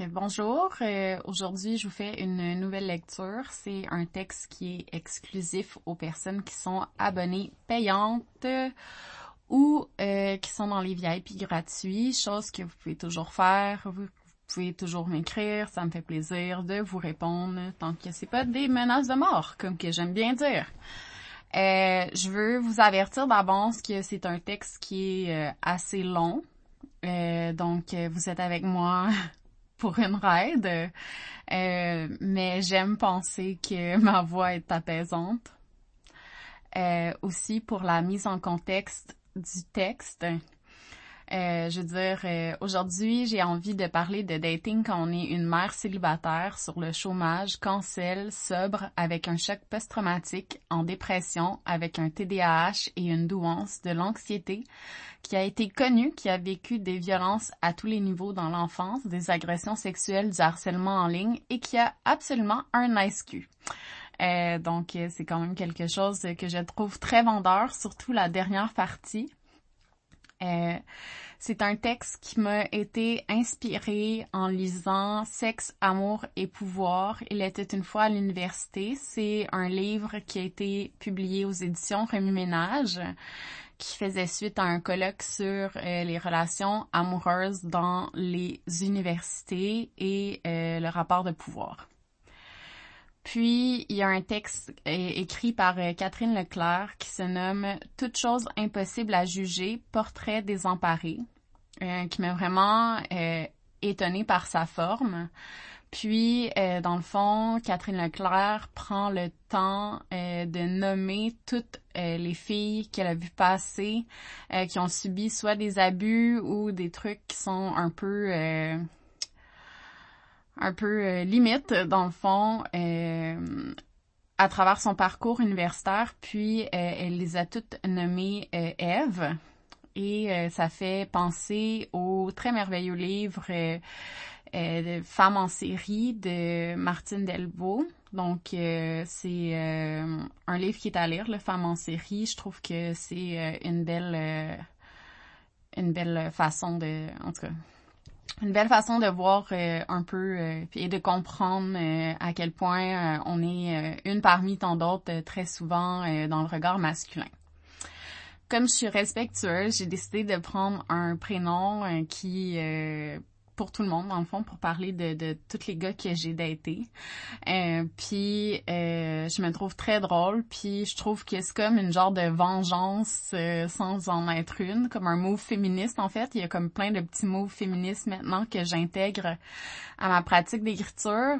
bonjour. Euh, aujourd'hui, je vous fais une nouvelle lecture. C'est un texte qui est exclusif aux personnes qui sont abonnées payantes ou euh, qui sont dans les VIP gratuits, chose que vous pouvez toujours faire. Vous pouvez toujours m'écrire, ça me fait plaisir de vous répondre tant que c'est pas des menaces de mort, comme que j'aime bien dire. Euh, je veux vous avertir d'avance que c'est un texte qui est assez long. donc, vous êtes avec moi pour une ride, euh, mais j'aime penser que ma voix est apaisante. Euh, aussi pour la mise en contexte du texte. Euh, je veux dire, euh, aujourd'hui, j'ai envie de parler de dating quand on est une mère célibataire sur le chômage, cancel, sobre, avec un choc post-traumatique, en dépression, avec un TDAH et une douance, de l'anxiété, qui a été connue, qui a vécu des violences à tous les niveaux dans l'enfance, des agressions sexuelles, du harcèlement en ligne et qui a absolument un nice cul. Euh, donc, c'est quand même quelque chose que je trouve très vendeur, surtout la dernière partie. Euh, c'est un texte qui m'a été inspiré en lisant Sexe, amour et pouvoir. Il était une fois à l'université. C'est un livre qui a été publié aux éditions Remue Ménage qui faisait suite à un colloque sur euh, les relations amoureuses dans les universités et euh, le rapport de pouvoir. Puis, il y a un texte écrit par euh, Catherine Leclerc qui se nomme Toute chose impossible à juger, portrait désemparé, euh, qui m'a vraiment euh, étonnée par sa forme. Puis, euh, dans le fond, Catherine Leclerc prend le temps de nommer toutes les filles qu'elle a vues passer, qui ont subi soit des abus ou des trucs qui sont un peu un peu euh, limite dans le fond euh, à travers son parcours universitaire, puis euh, elle les a toutes nommées Eve et ça fait penser au très merveilleux livre de Femmes en série de Martine Delvaux. Donc c'est un livre qui est à lire, le Femmes en série. Je trouve que c'est une belle une belle façon de en tout cas une belle façon de voir euh, un peu euh, et de comprendre euh, à quel point on est une parmi tant d'autres très souvent dans le regard masculin. Comme je suis respectueuse, j'ai décidé de prendre un prénom qui pour tout le monde, dans le fond, pour parler de, de tous les gars que j'ai datés. Euh, puis, euh, je me trouve très drôle, puis je trouve que c'est comme une genre de vengeance euh, sans en être une, comme un mot féministe, en fait. Il y a comme plein de petits mots féministes maintenant que j'intègre à ma pratique d'écriture,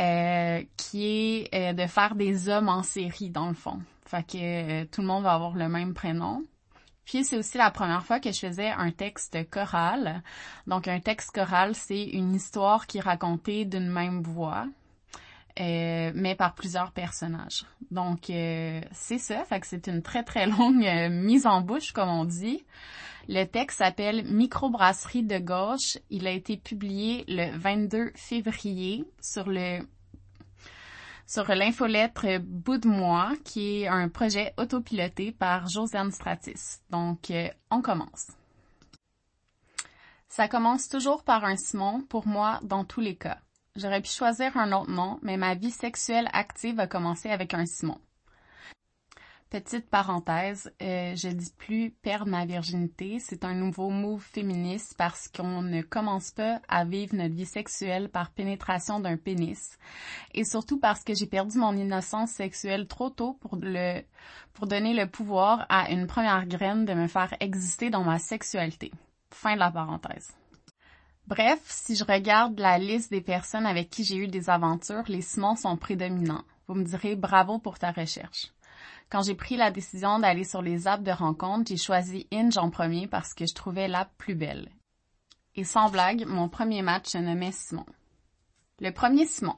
euh, qui est de faire des hommes en série, dans le fond. Fait que tout le monde va avoir le même prénom. Puis c'est aussi la première fois que je faisais un texte choral. Donc un texte choral, c'est une histoire qui est racontée d'une même voix, euh, mais par plusieurs personnages. Donc euh, c'est ça, fait que c'est une très très longue euh, mise en bouche comme on dit. Le texte s'appelle Microbrasserie de gauche. Il a été publié le 22 février sur le sur l'infolettre Bout de moi, qui est un projet autopiloté par Josiane Stratis. Donc, euh, on commence. Ça commence toujours par un Simon, pour moi, dans tous les cas. J'aurais pu choisir un autre nom, mais ma vie sexuelle active a commencé avec un Simon. Petite parenthèse, euh, je dis plus perdre ma virginité, c'est un nouveau move féministe parce qu'on ne commence pas à vivre notre vie sexuelle par pénétration d'un pénis et surtout parce que j'ai perdu mon innocence sexuelle trop tôt pour le pour donner le pouvoir à une première graine de me faire exister dans ma sexualité. Fin de la parenthèse. Bref, si je regarde la liste des personnes avec qui j'ai eu des aventures, les Simons sont prédominants. Vous me direz bravo pour ta recherche. Quand j'ai pris la décision d'aller sur les apps de rencontre, j'ai choisi Inge en premier parce que je trouvais l'app plus belle. Et sans blague, mon premier match se nommait Simon. Le premier Simon.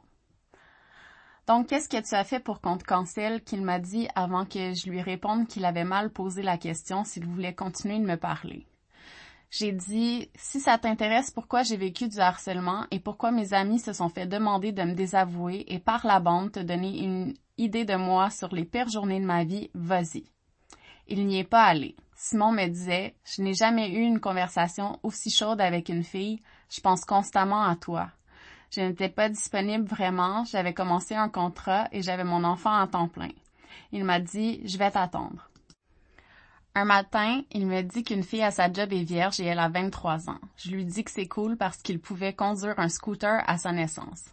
Donc, qu'est-ce que tu as fait pour qu'on te cancelle? Qu'il m'a dit avant que je lui réponde qu'il avait mal posé la question s'il voulait continuer de me parler? J'ai dit, si ça t'intéresse pourquoi j'ai vécu du harcèlement et pourquoi mes amis se sont fait demander de me désavouer et par la bande te donner une idée de moi sur les pires journées de ma vie, vas-y. Il n'y est pas allé. Simon me disait, je n'ai jamais eu une conversation aussi chaude avec une fille, Je pense constamment à toi. Je n'étais pas disponible vraiment, j'avais commencé un contrat et j'avais mon enfant à temps plein. Il m'a dit, je vais t'attendre. Un matin, il me dit qu'une fille à sa job est vierge et elle a 23 ans. Je lui dis que c'est cool parce qu'il pouvait conduire un scooter à sa naissance.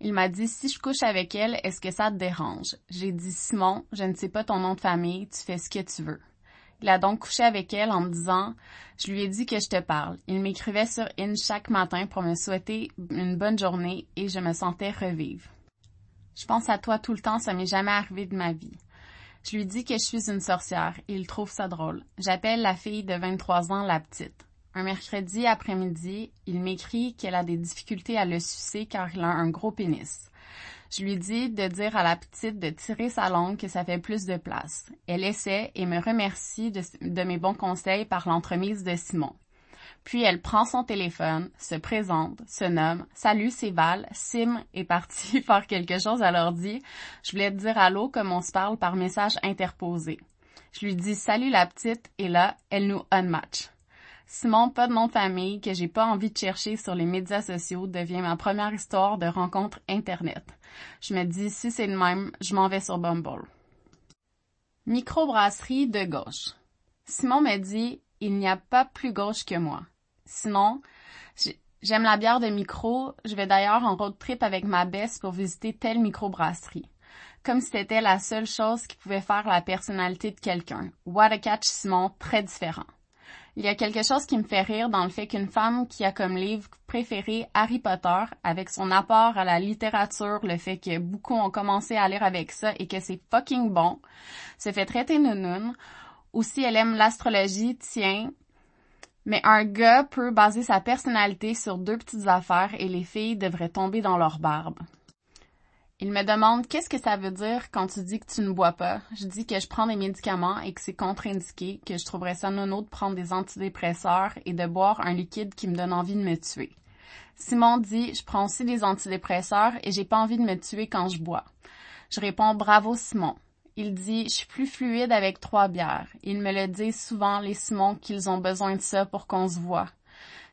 Il m'a dit si je couche avec elle, est-ce que ça te dérange? J'ai dit Simon, je ne sais pas ton nom de famille, tu fais ce que tu veux. Il a donc couché avec elle en me disant Je lui ai dit que je te parle. Il m'écrivait sur In chaque matin pour me souhaiter une bonne journée et je me sentais revivre. Je pense à toi tout le temps, ça m'est jamais arrivé de ma vie. Je lui dis que je suis une sorcière il trouve ça drôle. J'appelle la fille de 23 ans la petite. Un mercredi après-midi, il m'écrit qu'elle a des difficultés à le sucer car il a un gros pénis. Je lui dis de dire à la petite de tirer sa langue que ça fait plus de place. Elle essaie et me remercie de, de mes bons conseils par l'entremise de Simon. Puis elle prend son téléphone, se présente, se nomme, Salut, c'est Val, Sim est parti faire quelque chose à l'ordi. Je voulais te dire allô comme on se parle par message interposé. Je lui dis Salut la petite et là, elle nous unmatch. Simon, pas de nom de famille, que j'ai pas envie de chercher sur les médias sociaux, devient ma première histoire de rencontre Internet. Je me dis, si c'est le même, je m'en vais sur Bumble. Microbrasserie de gauche. Simon me dit, il n'y a pas plus gauche que moi. Sinon, j'aime la bière de micro. Je vais d'ailleurs en road trip avec ma baisse pour visiter telle microbrasserie. Comme si c'était la seule chose qui pouvait faire la personnalité de quelqu'un. What a catch Simon, très différent. Il y a quelque chose qui me fait rire dans le fait qu'une femme qui a comme livre préféré Harry Potter, avec son apport à la littérature, le fait que beaucoup ont commencé à lire avec ça et que c'est fucking bon, se fait traiter nounoun, ou si elle aime l'astrologie, tiens. Mais un gars peut baser sa personnalité sur deux petites affaires et les filles devraient tomber dans leur barbe. Il me demande qu'est-ce que ça veut dire quand tu dis que tu ne bois pas? Je dis que je prends des médicaments et que c'est contre-indiqué, que je trouverais ça nono de prendre des antidépresseurs et de boire un liquide qui me donne envie de me tuer. Simon dit je prends aussi des antidépresseurs et j'ai pas envie de me tuer quand je bois. Je réponds bravo Simon. Il dit, je suis plus fluide avec trois bières. Il me le dit souvent, les Simons, qu'ils ont besoin de ça pour qu'on se voit.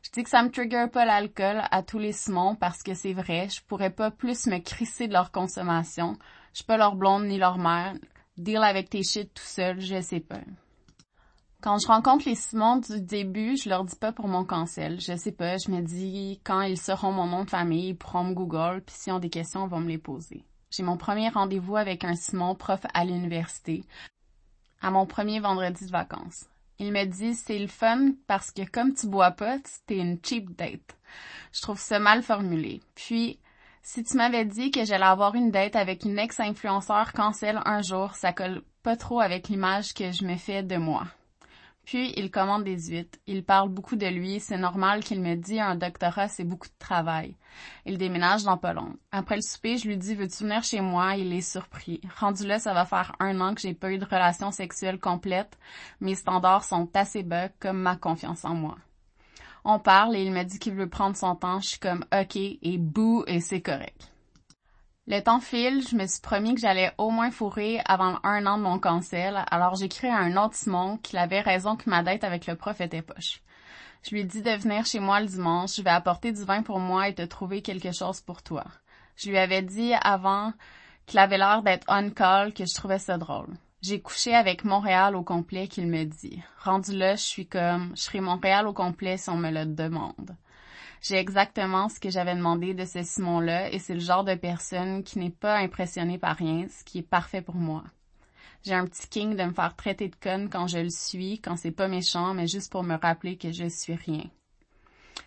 Je dis que ça me trigger pas l'alcool à tous les Simons parce que c'est vrai, je pourrais pas plus me crisser de leur consommation. Je suis pas leur blonde ni leur mère. Deal avec tes shit tout seul, je sais pas. Quand je rencontre les Simons du début, je leur dis pas pour mon cancel. Je sais pas, je me dis quand ils seront mon nom de famille, ils pourront me Google, puis s'ils ont des questions, ils vont me les poser. J'ai mon premier rendez-vous avec un Simon, prof à l'université, à mon premier vendredi de vacances. Il me dit, c'est le fun parce que comme tu bois pas, t'es une cheap date. Je trouve ça mal formulé. Puis, si tu m'avais dit que j'allais avoir une date avec une ex-influenceur cancel un jour, ça colle pas trop avec l'image que je me fais de moi. Puis, il commande des huîtres. Il parle beaucoup de lui. C'est normal qu'il me dit un doctorat, c'est beaucoup de travail. Il déménage dans pas Après le souper, je lui dis, veux-tu venir chez moi? Il est surpris. Rendu là, ça va faire un an que j'ai pas eu de relation sexuelle complète. Mes standards sont assez bas, comme ma confiance en moi. On parle et il me dit qu'il veut prendre son temps. Je suis comme, ok, et bouh, et c'est correct. Le temps file, je me suis promis que j'allais au moins fourrer avant un an de mon cancel, alors j'écris à un autre Simon qu'il avait raison que ma dette avec le prof était poche. Je lui dit de venir chez moi le dimanche, je vais apporter du vin pour moi et te trouver quelque chose pour toi. Je lui avais dit avant qu'il avait l'air d'être on call que je trouvais ça drôle. J'ai couché avec Montréal au complet qu'il me dit. Rendu là, je suis comme, je serai Montréal au complet si on me le demande. J'ai exactement ce que j'avais demandé de ce Simon-là et c'est le genre de personne qui n'est pas impressionné par rien, ce qui est parfait pour moi. J'ai un petit king de me faire traiter de conne quand je le suis, quand c'est pas méchant, mais juste pour me rappeler que je suis rien.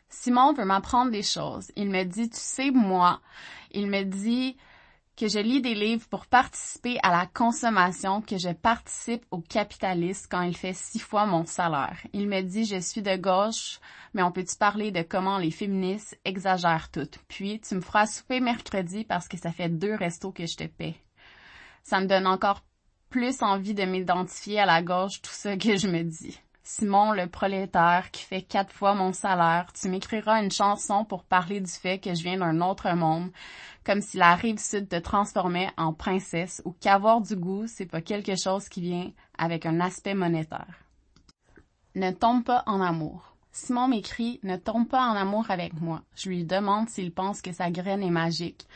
Simon veut m'apprendre des choses. Il me dit, tu sais, moi, il me dit, que je lis des livres pour participer à la consommation, que je participe au capitalisme quand il fait six fois mon salaire. Il me dit je suis de gauche, mais on peut-tu parler de comment les féministes exagèrent tout. Puis tu me feras souper mercredi parce que ça fait deux restos que je te paie. Ça me donne encore plus envie de m'identifier à la gauche tout ça que je me dis. Simon le prolétaire qui fait quatre fois mon salaire, tu m'écriras une chanson pour parler du fait que je viens d'un autre monde, comme si la rive sud te transformait en princesse ou qu'avoir du goût, c'est pas quelque chose qui vient avec un aspect monétaire. Ne tombe pas en amour. Simon m'écrit Ne tombe pas en amour avec moi. Je lui demande s'il pense que sa graine est magique.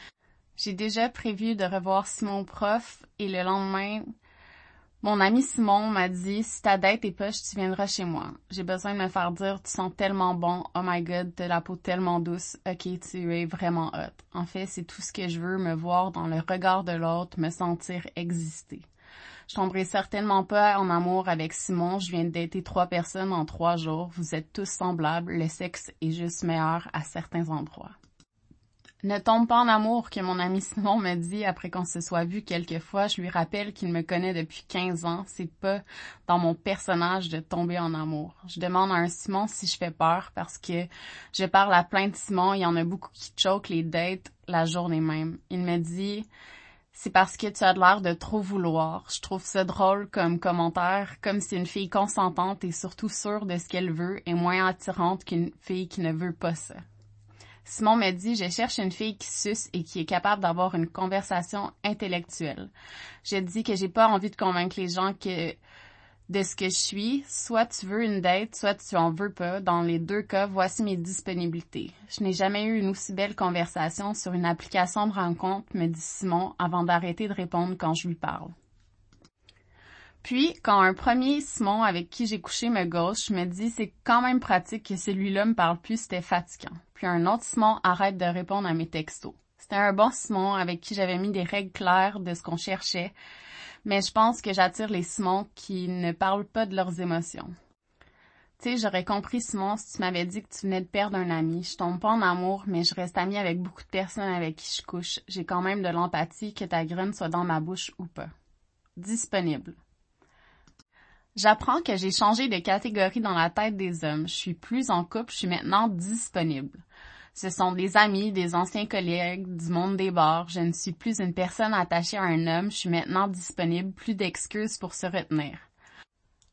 J'ai déjà prévu de revoir Simon prof et le lendemain, mon ami Simon m'a dit si ta dette est poche, tu viendras chez moi. J'ai besoin de me faire dire tu sens tellement bon, oh my god, t'as la peau tellement douce, ok, tu es vraiment hot. En fait, c'est tout ce que je veux, me voir dans le regard de l'autre, me sentir exister. Je tomberai certainement pas en amour avec Simon. Je viens d'être trois personnes en trois jours. Vous êtes tous semblables. Le sexe est juste meilleur à certains endroits. Ne tombe pas en amour que mon ami Simon me dit après qu'on se soit vu quelques fois. Je lui rappelle qu'il me connaît depuis 15 ans. C'est pas dans mon personnage de tomber en amour. Je demande à un Simon si je fais peur parce que je parle à plein de Simon. Il y en a beaucoup qui choquent les dates la journée même. Il me dit, c'est parce que tu as l'air de trop vouloir. Je trouve ça drôle comme commentaire, comme si une fille consentante et surtout sûre de ce qu'elle veut est moins attirante qu'une fille qui ne veut pas ça. Simon me dit, je cherche une fille qui suce et qui est capable d'avoir une conversation intellectuelle. Je dis que j'ai pas envie de convaincre les gens que de ce que je suis, soit tu veux une date, soit tu en veux pas. Dans les deux cas, voici mes disponibilités. Je n'ai jamais eu une aussi belle conversation sur une application de rencontre, me dit Simon, avant d'arrêter de répondre quand je lui parle. Puis, quand un premier Simon avec qui j'ai couché me gauche, me dis c'est quand même pratique que celui-là me parle plus, c'était fatigant. Puis un autre Simon arrête de répondre à mes textos. C'était un bon Simon avec qui j'avais mis des règles claires de ce qu'on cherchait, mais je pense que j'attire les Simons qui ne parlent pas de leurs émotions. Tu sais, j'aurais compris, Simon, si tu m'avais dit que tu venais de perdre un ami. Je tombe pas en amour, mais je reste amie avec beaucoup de personnes avec qui je couche. J'ai quand même de l'empathie que ta graine soit dans ma bouche ou pas. Disponible. J'apprends que j'ai changé de catégorie dans la tête des hommes. Je suis plus en couple, je suis maintenant disponible. Ce sont des amis, des anciens collègues, du monde des bars. Je ne suis plus une personne attachée à un homme. Je suis maintenant disponible. Plus d'excuses pour se retenir.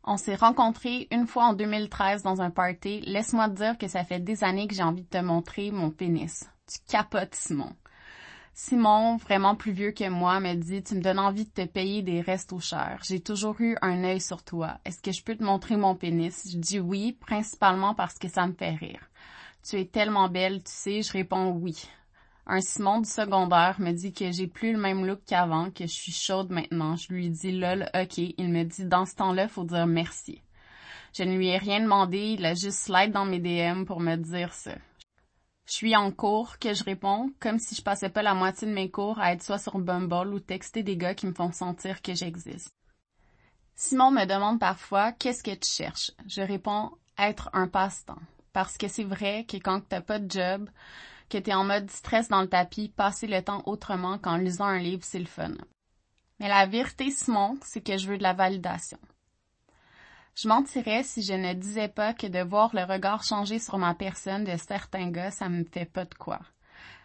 On s'est rencontrés une fois en 2013 dans un party. Laisse-moi te dire que ça fait des années que j'ai envie de te montrer mon pénis. Tu capotes, Simon. Simon, vraiment plus vieux que moi, me dit Tu me donnes envie de te payer des restos chers. J'ai toujours eu un œil sur toi. Est-ce que je peux te montrer mon pénis? Je dis oui, principalement parce que ça me fait rire. Tu es tellement belle, tu sais, je réponds oui. Un Simon du secondaire me dit que j'ai plus le même look qu'avant, que je suis chaude maintenant. Je lui dis lol, ok. Il me dit dans ce temps-là, faut dire merci. Je ne lui ai rien demandé, il a juste slide dans mes DM pour me dire ça. Je suis en cours, que je réponds, comme si je passais pas la moitié de mes cours à être soit sur Bumble ou texter des gars qui me font sentir que j'existe. Simon me demande parfois qu'est-ce que tu cherches. Je réponds être un passe-temps. Parce que c'est vrai que quand t'as pas de job, que t'es en mode stress dans le tapis, passer le temps autrement qu'en lisant un livre, c'est le fun. Mais la vérité, Simon, c'est que je veux de la validation. Je mentirais si je ne disais pas que de voir le regard changer sur ma personne de certains gars, ça me fait pas de quoi.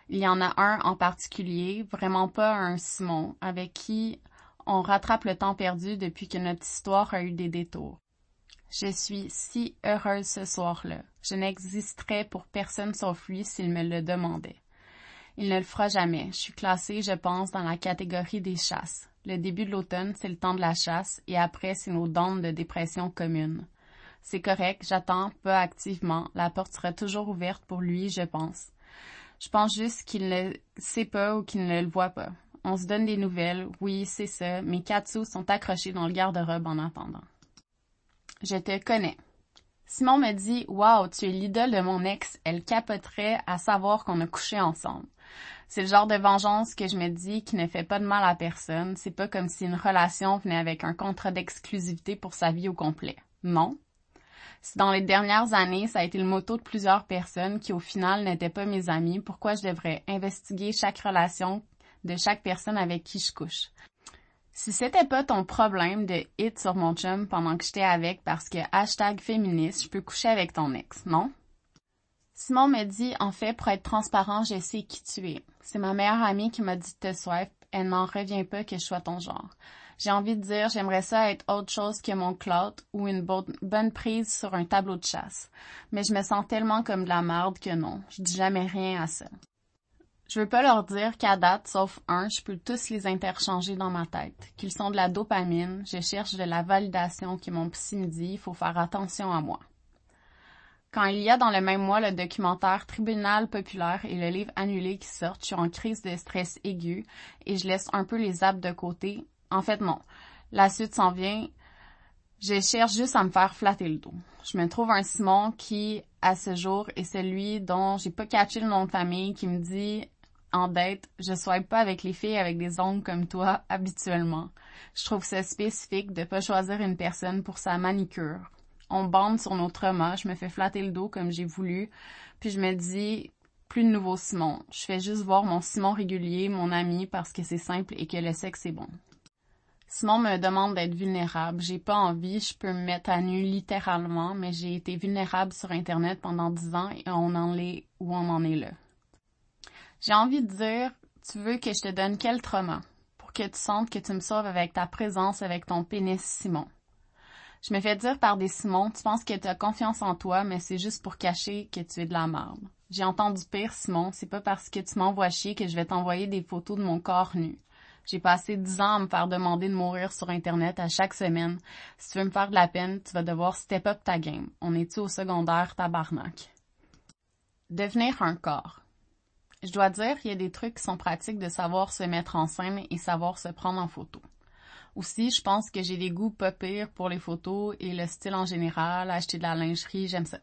Il y en a un en particulier, vraiment pas un Simon, avec qui on rattrape le temps perdu depuis que notre histoire a eu des détours. Je suis si heureuse ce soir-là. Je n'existerais pour personne sauf lui s'il me le demandait. Il ne le fera jamais. Je suis classée, je pense, dans la catégorie des chasses. Le début de l'automne, c'est le temps de la chasse, et après, c'est nos dents de dépression commune. C'est correct, j'attends pas activement. La porte sera toujours ouverte pour lui, je pense. Je pense juste qu'il ne sait pas ou qu'il ne le voit pas. On se donne des nouvelles, oui, c'est ça. Mes quatre sous sont accrochés dans le garde-robe en attendant. Je te connais. Simon me dit Wow, tu es l'idole de mon ex. Elle capoterait à savoir qu'on a couché ensemble. C'est le genre de vengeance que je me dis qui ne fait pas de mal à personne. C'est pas comme si une relation venait avec un contrat d'exclusivité pour sa vie au complet. Non. Si dans les dernières années, ça a été le motto de plusieurs personnes qui au final n'étaient pas mes amis, pourquoi je devrais investiguer chaque relation de chaque personne avec qui je couche? Si c'était pas ton problème de hit sur mon chum pendant que j'étais avec parce que hashtag féministe, je peux coucher avec ton ex, non? Simon me dit, en fait, pour être transparent, je sais qui tu es. C'est ma meilleure amie qui m'a dit de te swipe. Elle n'en revient pas que je sois ton genre. J'ai envie de dire, j'aimerais ça être autre chose que mon clout ou une bonne prise sur un tableau de chasse. Mais je me sens tellement comme de la merde que non. Je dis jamais rien à ça. Je veux pas leur dire qu'à date, sauf un, je peux tous les interchanger dans ma tête. Qu'ils sont de la dopamine, je cherche de la validation qui mon psy me dit, il faut faire attention à moi. Quand il y a dans le même mois le documentaire Tribunal populaire et le livre annulé qui sortent, je suis en crise de stress aigu et je laisse un peu les apps de côté. En fait, non. La suite s'en vient. Je cherche juste à me faire flatter le dos. Je me trouve un Simon qui, à ce jour, est celui dont j'ai pas catché le nom de famille, qui me dit en dette, je swipe pas avec les filles avec des ongles comme toi habituellement. Je trouve ça spécifique de pas choisir une personne pour sa manicure. On bande sur nos traumas, je me fais flatter le dos comme j'ai voulu, puis je me dis plus de nouveau Simon. Je fais juste voir mon Simon régulier, mon ami, parce que c'est simple et que le sexe est bon. Simon me demande d'être vulnérable. J'ai pas envie, je peux me mettre à nu littéralement, mais j'ai été vulnérable sur Internet pendant dix ans et on en est où on en est là. J'ai envie de dire, tu veux que je te donne quel trauma pour que tu sentes que tu me sauves avec ta présence, avec ton pénis Simon? Je me fais dire par des Simons, tu penses que tu as confiance en toi, mais c'est juste pour cacher que tu es de la merde. J'ai entendu pire, Simon, c'est pas parce que tu m'envoies chier que je vais t'envoyer des photos de mon corps nu. J'ai passé dix ans à me faire demander de mourir sur Internet à chaque semaine. Si tu veux me faire de la peine, tu vas devoir step up ta game. On est-tu au secondaire, tabarnak? Devenir un corps. Je dois dire, il y a des trucs qui sont pratiques de savoir se mettre en scène et savoir se prendre en photo. Aussi, je pense que j'ai des goûts pas pires pour les photos et le style en général, acheter de la lingerie, j'aime ça.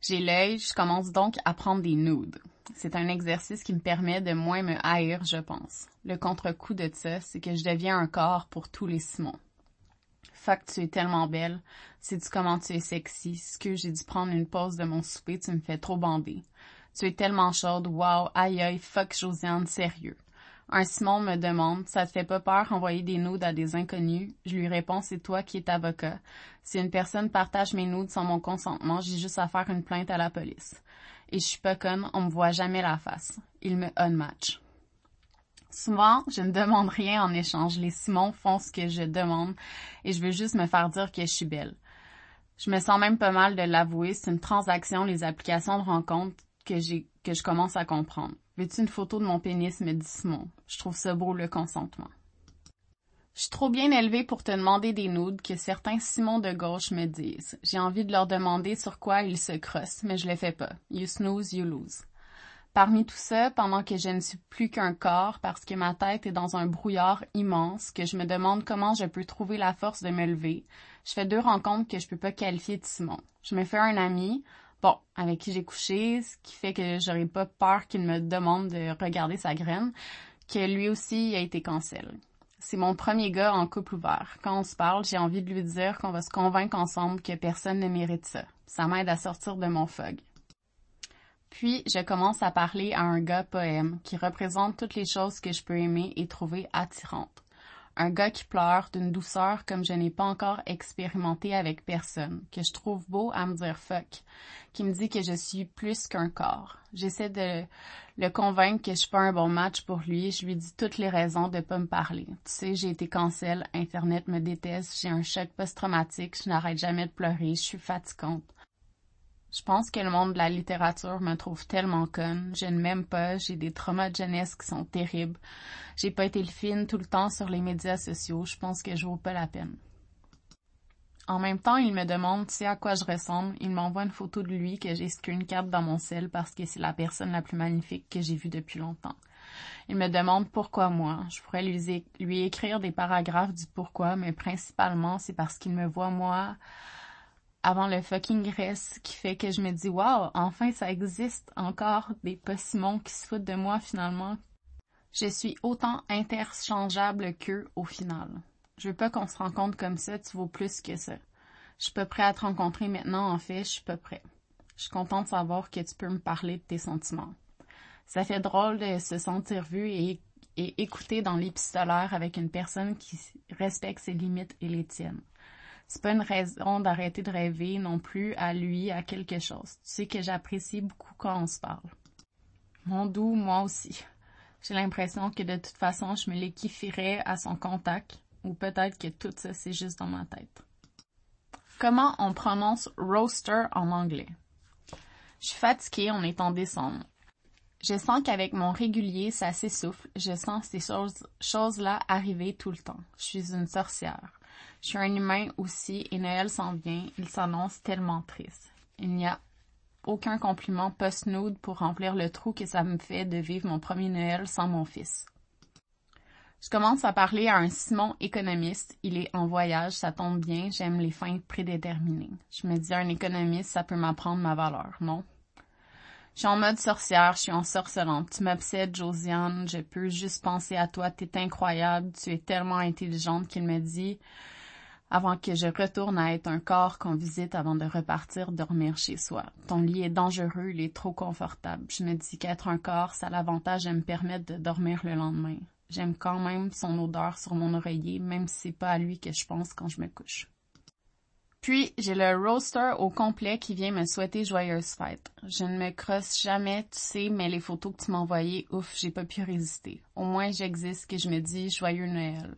J'ai l'œil, je commence donc à prendre des nudes. C'est un exercice qui me permet de moins me haïr, je pense. Le contre-coup de ça, c'est que je deviens un corps pour tous les Simons. Fuck, tu es tellement belle. Sais-tu comment tu es sexy? Ce que j'ai dû prendre une pause de mon souper, tu me fais trop bander. Tu es tellement chaude, wow, aïe aïe, fuck Josiane, sérieux. Un Simon me demande, ça te fait pas peur envoyer des nudes à des inconnus? Je lui réponds, c'est toi qui es avocat. Si une personne partage mes nudes sans mon consentement, j'ai juste à faire une plainte à la police. Et je suis pas conne, on me voit jamais la face. Il me unmatch. Souvent, je ne demande rien en échange. Les Simons font ce que je demande et je veux juste me faire dire que je suis belle. Je me sens même pas mal de l'avouer. C'est une transaction, les applications de rencontre que j'ai, que je commence à comprendre. Veux-tu une photo de mon pénis, me dit Simon. Je trouve ça beau, le consentement. Je suis trop bien élevée pour te demander des nudes que certains Simons de gauche me disent. J'ai envie de leur demander sur quoi ils se crossent, mais je le fais pas. You snooze, you lose. Parmi tout ça, pendant que je ne suis plus qu'un corps parce que ma tête est dans un brouillard immense, que je me demande comment je peux trouver la force de me lever, je fais deux rencontres que je peux pas qualifier de Simon. Je me fais un ami, bon, avec qui j'ai couché, ce qui fait que j'aurais pas peur qu'il me demande de regarder sa graine, que lui aussi a été cancel. C'est mon premier gars en couple ouvert. Quand on se parle, j'ai envie de lui dire qu'on va se convaincre ensemble que personne ne mérite ça. Ça m'aide à sortir de mon fog. Puis, je commence à parler à un gars poème qui représente toutes les choses que je peux aimer et trouver attirantes un gars qui pleure d'une douceur comme je n'ai pas encore expérimenté avec personne, que je trouve beau à me dire fuck, qui me dit que je suis plus qu'un corps. J'essaie de le convaincre que je suis pas un bon match pour lui, je lui dis toutes les raisons de pas me parler. Tu sais, j'ai été cancel, internet me déteste, j'ai un choc post-traumatique, je n'arrête jamais de pleurer, je suis fatigante. Je pense que le monde de la littérature me trouve tellement conne. Je ne m'aime pas, j'ai des traumas de jeunesse qui sont terribles. J'ai pas été le fine tout le temps sur les médias sociaux. Je pense que je vaux pas la peine. En même temps, il me demande sais à quoi je ressemble? Il m'envoie une photo de lui que j'ai cap dans mon sel parce que c'est la personne la plus magnifique que j'ai vue depuis longtemps. Il me demande pourquoi moi? Je pourrais lui écrire des paragraphes du pourquoi, mais principalement c'est parce qu'il me voit moi avant le fucking reste qui fait que je me dis wow, enfin ça existe encore des possimons qui se foutent de moi finalement. Je suis autant interchangeable qu'eux au final. Je veux pas qu'on se rencontre comme ça, tu vaux plus que ça. Je suis pas prêt à te rencontrer maintenant, en fait, je suis pas prêt. Je suis contente de savoir que tu peux me parler de tes sentiments. Ça fait drôle de se sentir vu et, et dans l'épistolaire avec une personne qui respecte ses limites et les tiennes c'est pas une raison d'arrêter de rêver non plus à lui, à quelque chose. Tu sais que j'apprécie beaucoup quand on se parle. Mon doux, moi aussi. J'ai l'impression que de toute façon, je me l'équifierais à son contact, ou peut-être que tout ça, c'est juste dans ma tête. Comment on prononce roaster en anglais? Je suis fatiguée, on est en décembre. Je sens qu'avec mon régulier, ça s'essouffle. Je sens ces choses, choses-là arriver tout le temps. Je suis une sorcière. Je suis un humain aussi et Noël s'en vient. Il s'annonce tellement triste. Il n'y a aucun compliment post-nude pour remplir le trou que ça me fait de vivre mon premier Noël sans mon fils. Je commence à parler à un Simon économiste. Il est en voyage, ça tombe bien, j'aime les fins prédéterminées. Je me dis, un économiste, ça peut m'apprendre ma valeur, non? Je suis en mode sorcière, je suis en sorcelante. Tu m'obsèdes, Josiane, je peux juste penser à toi, t'es incroyable, tu es tellement intelligente qu'il me dit, avant que je retourne à être un corps qu'on visite avant de repartir dormir chez soi. Ton lit est dangereux, il est trop confortable. Je me dis qu'être un corps, ça a l'avantage de me permettre de dormir le lendemain. J'aime quand même son odeur sur mon oreiller, même si c'est pas à lui que je pense quand je me couche. Puis, j'ai le roaster au complet qui vient me souhaiter joyeuse fête. Je ne me crosse jamais, tu sais, mais les photos que tu m'as envoyées, ouf, j'ai pas pu résister. Au moins, j'existe que je me dis joyeux Noël.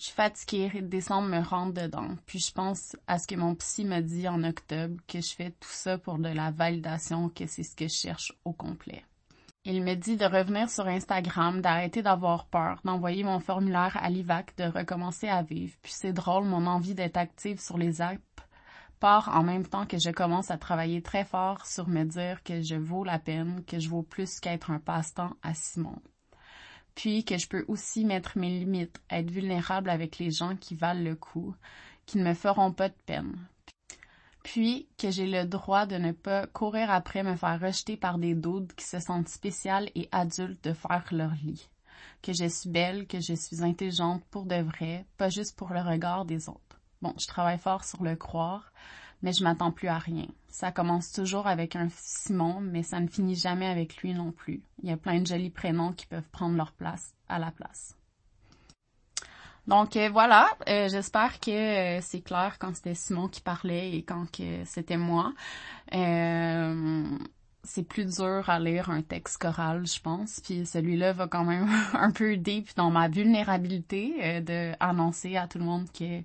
Je suis fatiguée, décembre me rentre dedans. Puis je pense à ce que mon psy m'a dit en octobre, que je fais tout ça pour de la validation, que c'est ce que je cherche au complet. Il me dit de revenir sur Instagram, d'arrêter d'avoir peur, d'envoyer mon formulaire à l'IVAC, de recommencer à vivre. Puis c'est drôle, mon envie d'être active sur les apps part en même temps que je commence à travailler très fort sur me dire que je vaux la peine, que je vaux plus qu'être un passe-temps à Simon. Puis que je peux aussi mettre mes limites, être vulnérable avec les gens qui valent le coup, qui ne me feront pas de peine puis que j'ai le droit de ne pas courir après me faire rejeter par des doutes qui se sentent spéciales et adultes de faire leur lit. Que je suis belle, que je suis intelligente pour de vrai, pas juste pour le regard des autres. Bon, je travaille fort sur le croire, mais je m'attends plus à rien. Ça commence toujours avec un Simon, mais ça ne finit jamais avec lui non plus. Il y a plein de jolis prénoms qui peuvent prendre leur place à la place. Donc euh, voilà, euh, j'espère que euh, c'est clair quand c'était Simon qui parlait et quand c'était moi. c'est plus dur à lire un texte choral, je pense. Puis celui-là va quand même un peu deep dans ma vulnérabilité de annoncer à tout le monde que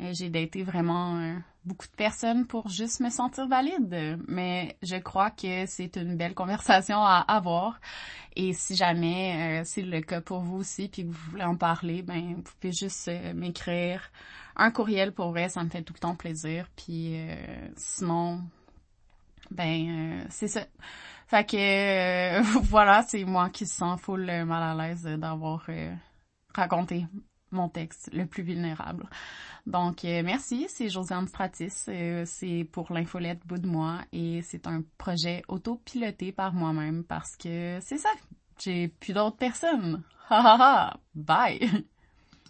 j'ai daté vraiment beaucoup de personnes pour juste me sentir valide. Mais je crois que c'est une belle conversation à avoir. Et si jamais euh, c'est le cas pour vous aussi, puis que vous voulez en parler, ben vous pouvez juste euh, m'écrire un courriel pour vrai, ça me fait tout le temps plaisir. Puis euh, sinon, ben c'est ça. Fait que voilà, c'est moi qui se sens full mal à l'aise d'avoir raconté mon texte le plus vulnérable. Donc, euh, merci, c'est Josiane Stratis. Euh, c'est pour l'infolette Bout de moi et c'est un projet autopiloté par moi-même parce que c'est ça. J'ai plus d'autres personnes. Ha ha ha. Bye.